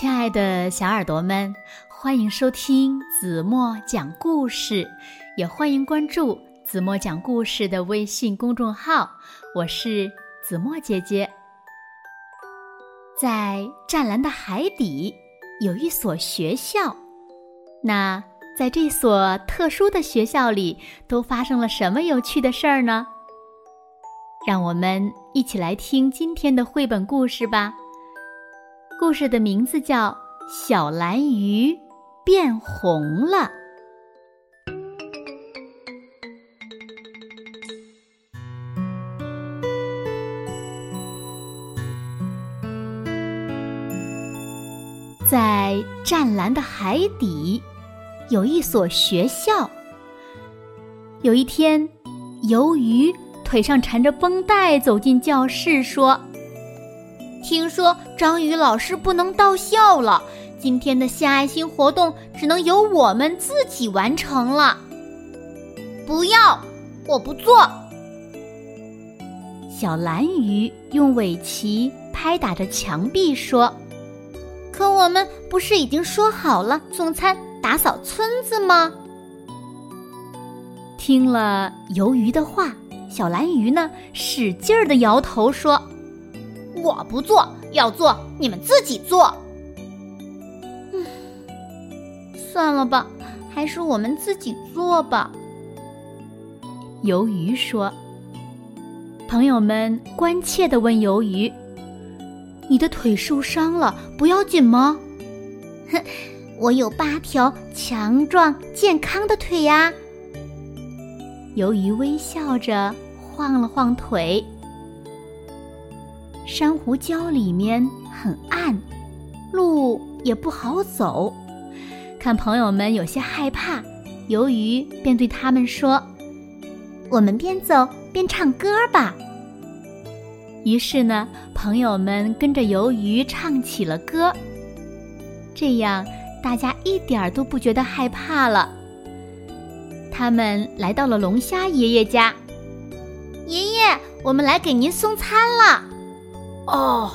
亲爱的小耳朵们，欢迎收听子墨讲故事，也欢迎关注子墨讲故事的微信公众号。我是子墨姐姐。在湛蓝的海底有一所学校，那在这所特殊的学校里，都发生了什么有趣的事儿呢？让我们一起来听今天的绘本故事吧。故事的名字叫《小蓝鱼变红了》。在湛蓝的海底，有一所学校。有一天，鱿鱼腿上缠着绷带走进教室，说。听说章鱼老师不能到校了，今天的献爱心活动只能由我们自己完成了。不要，我不做。小蓝鱼用尾鳍拍打着墙壁说：“可我们不是已经说好了送餐、打扫村子吗？”听了鱿鱼的话，小蓝鱼呢使劲儿的摇头说。我不做，要做你们自己做。嗯，算了吧，还是我们自己做吧。鱿鱼说：“朋友们关切的问鱿鱼：‘你的腿受伤了，不要紧吗？’哼，我有八条强壮健康的腿呀。”鱿鱼微笑着晃了晃腿。珊瑚礁里面很暗，路也不好走。看朋友们有些害怕，鱿鱼便对他们说：“我们边走边唱歌吧。”于是呢，朋友们跟着鱿鱼唱起了歌。这样，大家一点儿都不觉得害怕了。他们来到了龙虾爷爷家，爷爷，我们来给您送餐了。哦，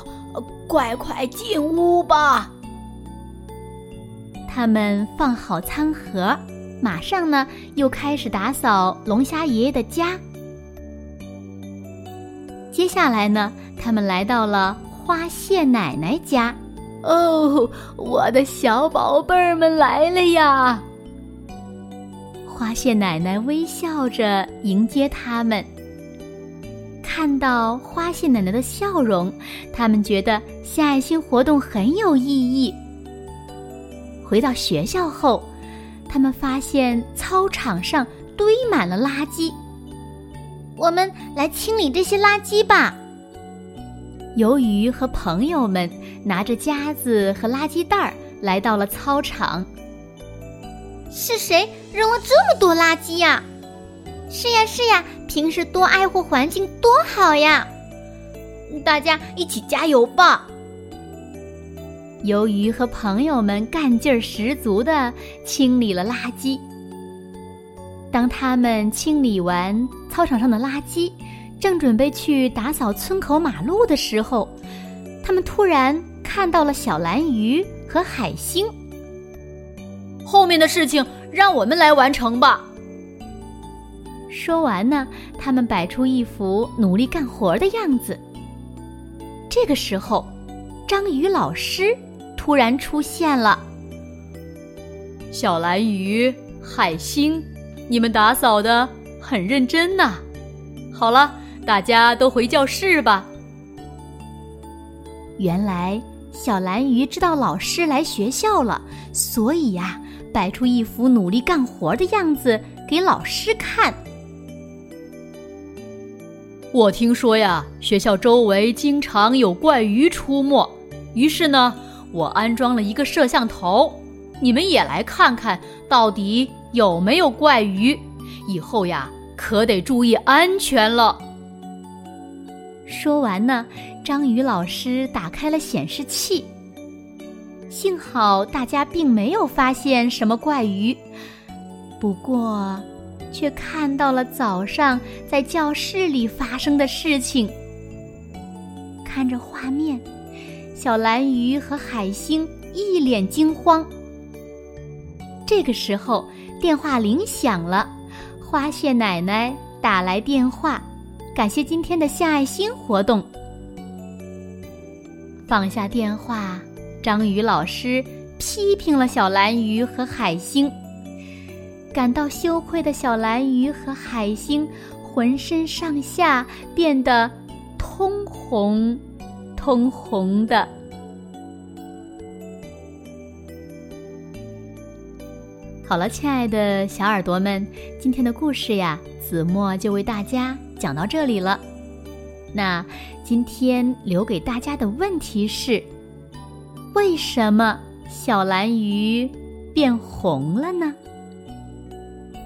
快快进屋吧！他们放好餐盒，马上呢又开始打扫龙虾爷爷的家。接下来呢，他们来到了花蟹奶奶家。哦，我的小宝贝儿们来了呀！花蟹奶奶微笑着迎接他们。看到花蟹奶奶的笑容，他们觉得献爱心活动很有意义。回到学校后，他们发现操场上堆满了垃圾。我们来清理这些垃圾吧。鱿鱼和朋友们拿着夹子和垃圾袋儿来到了操场。是谁扔了这么多垃圾呀？是呀，是呀。平时多爱护环境多好呀！大家一起加油吧！鱿鱼和朋友们干劲儿十足的清理了垃圾。当他们清理完操场上的垃圾，正准备去打扫村口马路的时候，他们突然看到了小蓝鱼和海星。后面的事情让我们来完成吧。说完呢，他们摆出一副努力干活的样子。这个时候，章鱼老师突然出现了。小蓝鱼、海星，你们打扫的很认真呐。好了，大家都回教室吧。原来小蓝鱼知道老师来学校了，所以呀，摆出一副努力干活的样子给老师看。我听说呀，学校周围经常有怪鱼出没，于是呢，我安装了一个摄像头，你们也来看看到底有没有怪鱼。以后呀，可得注意安全了。说完呢，章鱼老师打开了显示器，幸好大家并没有发现什么怪鱼，不过。却看到了早上在教室里发生的事情。看着画面，小蓝鱼和海星一脸惊慌。这个时候，电话铃响了，花蟹奶奶打来电话，感谢今天的献爱心活动。放下电话，章鱼老师批评了小蓝鱼和海星。感到羞愧的小蓝鱼和海星，浑身上下变得通红、通红的。好了，亲爱的小耳朵们，今天的故事呀，子墨就为大家讲到这里了。那今天留给大家的问题是：为什么小蓝鱼变红了呢？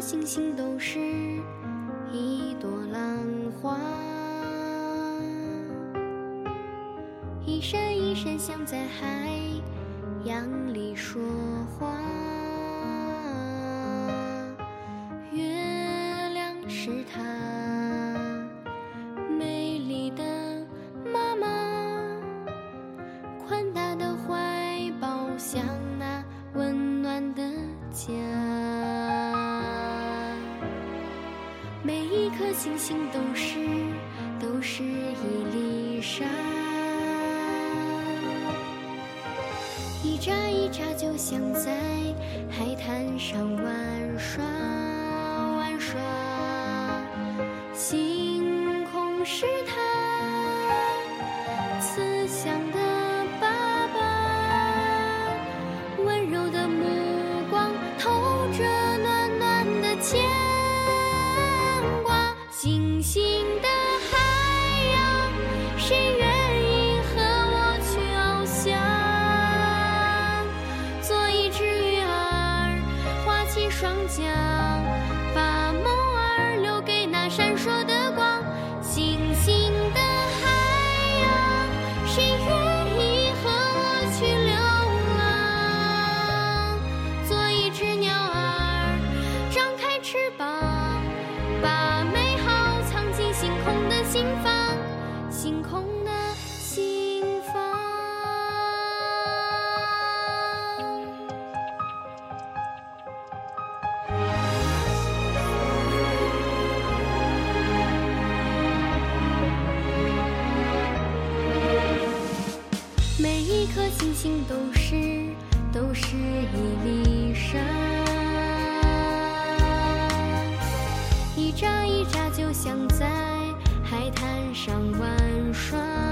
星星都是一朵浪花，一闪一闪像在海洋里说话。月亮是它星星都是，都是一粒沙，一眨一眨就像在海滩上玩耍玩耍。星空是它双脚。颗星星都是，都是一粒沙，一眨一眨就像在海滩上玩耍。